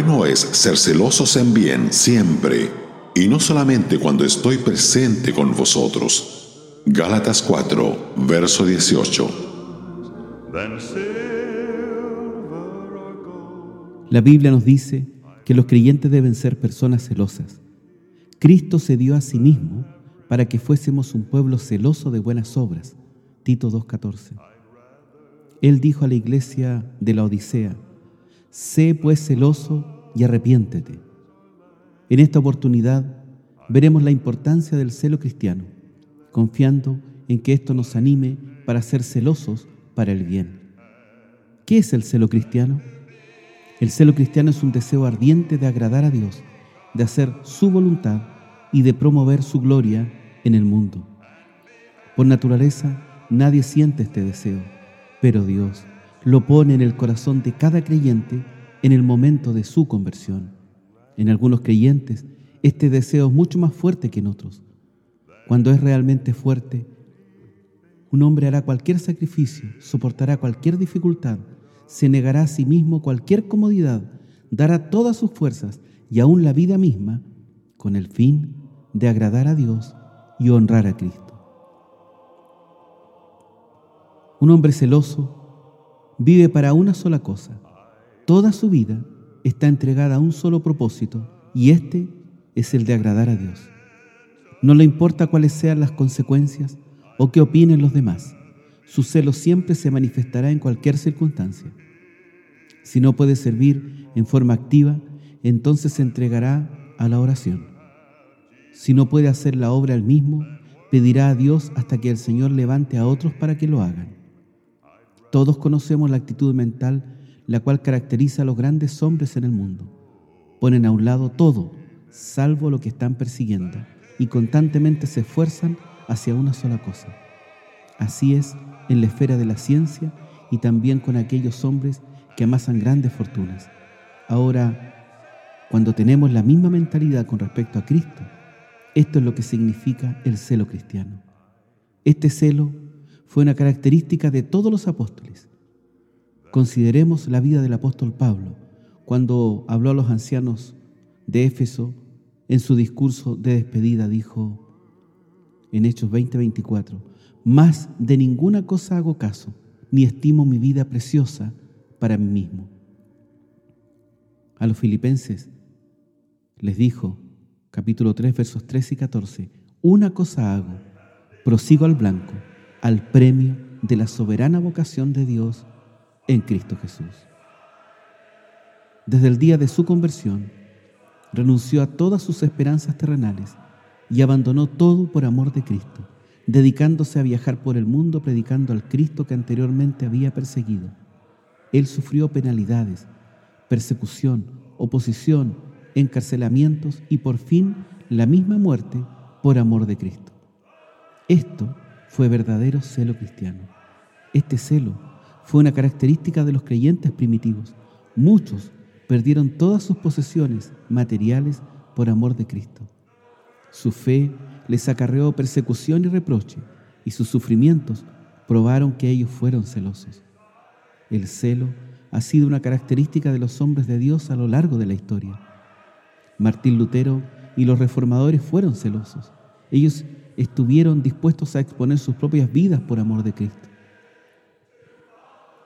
bueno es ser celosos en bien siempre, y no solamente cuando estoy presente con vosotros. Gálatas 4, verso 18. La Biblia nos dice que los creyentes deben ser personas celosas. Cristo se dio a sí mismo para que fuésemos un pueblo celoso de buenas obras. Tito 2.14. Él dijo a la iglesia de la Odisea, Sé pues celoso y arrepiéntete. En esta oportunidad veremos la importancia del celo cristiano, confiando en que esto nos anime para ser celosos para el bien. ¿Qué es el celo cristiano? El celo cristiano es un deseo ardiente de agradar a Dios, de hacer su voluntad y de promover su gloria en el mundo. Por naturaleza, nadie siente este deseo, pero Dios lo pone en el corazón de cada creyente en el momento de su conversión. En algunos creyentes, este deseo es mucho más fuerte que en otros. Cuando es realmente fuerte, un hombre hará cualquier sacrificio, soportará cualquier dificultad, se negará a sí mismo cualquier comodidad, dará todas sus fuerzas y aún la vida misma con el fin de agradar a Dios y honrar a Cristo. Un hombre celoso vive para una sola cosa. Toda su vida está entregada a un solo propósito y este es el de agradar a Dios. No le importa cuáles sean las consecuencias o qué opinen los demás. Su celo siempre se manifestará en cualquier circunstancia. Si no puede servir en forma activa, entonces se entregará a la oración. Si no puede hacer la obra él mismo, pedirá a Dios hasta que el Señor levante a otros para que lo hagan. Todos conocemos la actitud mental la cual caracteriza a los grandes hombres en el mundo. Ponen a un lado todo, salvo lo que están persiguiendo, y constantemente se esfuerzan hacia una sola cosa. Así es en la esfera de la ciencia y también con aquellos hombres que amasan grandes fortunas. Ahora, cuando tenemos la misma mentalidad con respecto a Cristo, esto es lo que significa el celo cristiano. Este celo fue una característica de todos los apóstoles. Consideremos la vida del apóstol Pablo cuando habló a los ancianos de Éfeso en su discurso de despedida dijo en Hechos 20:24, más de ninguna cosa hago caso, ni estimo mi vida preciosa para mí mismo. A los filipenses les dijo, capítulo 3, versos 13 y 14, una cosa hago, prosigo al blanco al premio de la soberana vocación de Dios en Cristo Jesús. Desde el día de su conversión, renunció a todas sus esperanzas terrenales y abandonó todo por amor de Cristo, dedicándose a viajar por el mundo predicando al Cristo que anteriormente había perseguido. Él sufrió penalidades, persecución, oposición, encarcelamientos y por fin la misma muerte por amor de Cristo. Esto fue verdadero celo cristiano. Este celo fue una característica de los creyentes primitivos. Muchos perdieron todas sus posesiones materiales por amor de Cristo. Su fe les acarreó persecución y reproche, y sus sufrimientos probaron que ellos fueron celosos. El celo ha sido una característica de los hombres de Dios a lo largo de la historia. Martín Lutero y los reformadores fueron celosos. Ellos estuvieron dispuestos a exponer sus propias vidas por amor de Cristo.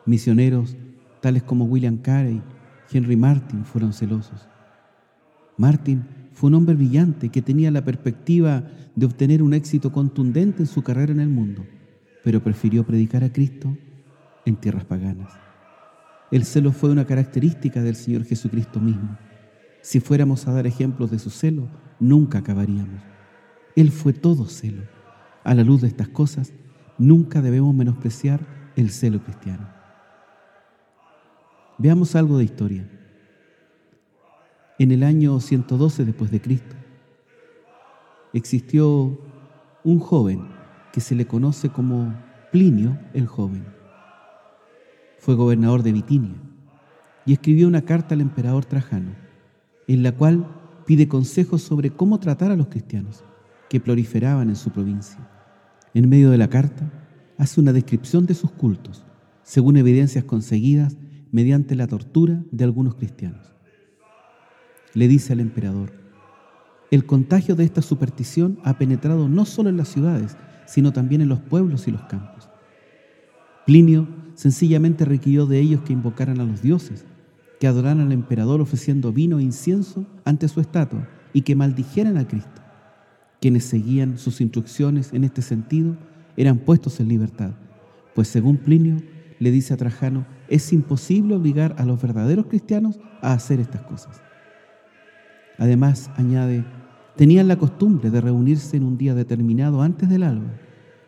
Misioneros tales como William Carey, Henry Martin fueron celosos. Martin fue un hombre brillante que tenía la perspectiva de obtener un éxito contundente en su carrera en el mundo, pero prefirió predicar a Cristo en tierras paganas. El celo fue una característica del Señor Jesucristo mismo. Si fuéramos a dar ejemplos de su celo, nunca acabaríamos. Él fue todo celo. A la luz de estas cosas, nunca debemos menospreciar el celo cristiano. Veamos algo de historia. En el año 112 después de Cristo, existió un joven que se le conoce como Plinio el joven. Fue gobernador de Bitinia y escribió una carta al emperador Trajano, en la cual pide consejos sobre cómo tratar a los cristianos que proliferaban en su provincia. En medio de la carta, hace una descripción de sus cultos, según evidencias conseguidas mediante la tortura de algunos cristianos. le dice al emperador, el contagio de esta superstición ha penetrado no solo en las ciudades, sino también en los pueblos y los campos. Plinio sencillamente requirió de ellos que invocaran a los dioses, que adoraran al emperador ofreciendo vino e incienso ante su estatua y que maldijeran a Cristo. Quienes seguían sus instrucciones en este sentido eran puestos en libertad, pues según Plinio le dice a Trajano, es imposible obligar a los verdaderos cristianos a hacer estas cosas. Además, añade, Tenían la costumbre de reunirse en un día determinado antes del alba,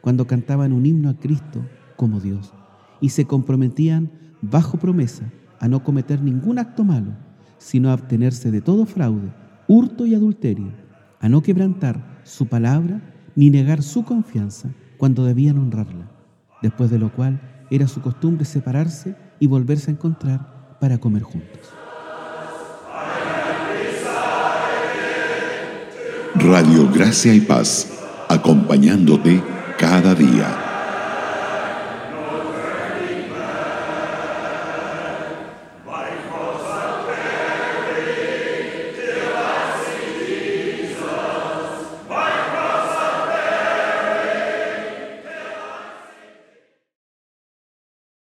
cuando cantaban un himno a Cristo como Dios, y se comprometían bajo promesa a no cometer ningún acto malo, sino a abstenerse de todo fraude, hurto y adulterio, a no quebrantar su palabra ni negar su confianza cuando debían honrarla, después de lo cual era su costumbre separarse y volverse a encontrar para comer juntos. Radio Gracia y Paz, acompañándote cada día.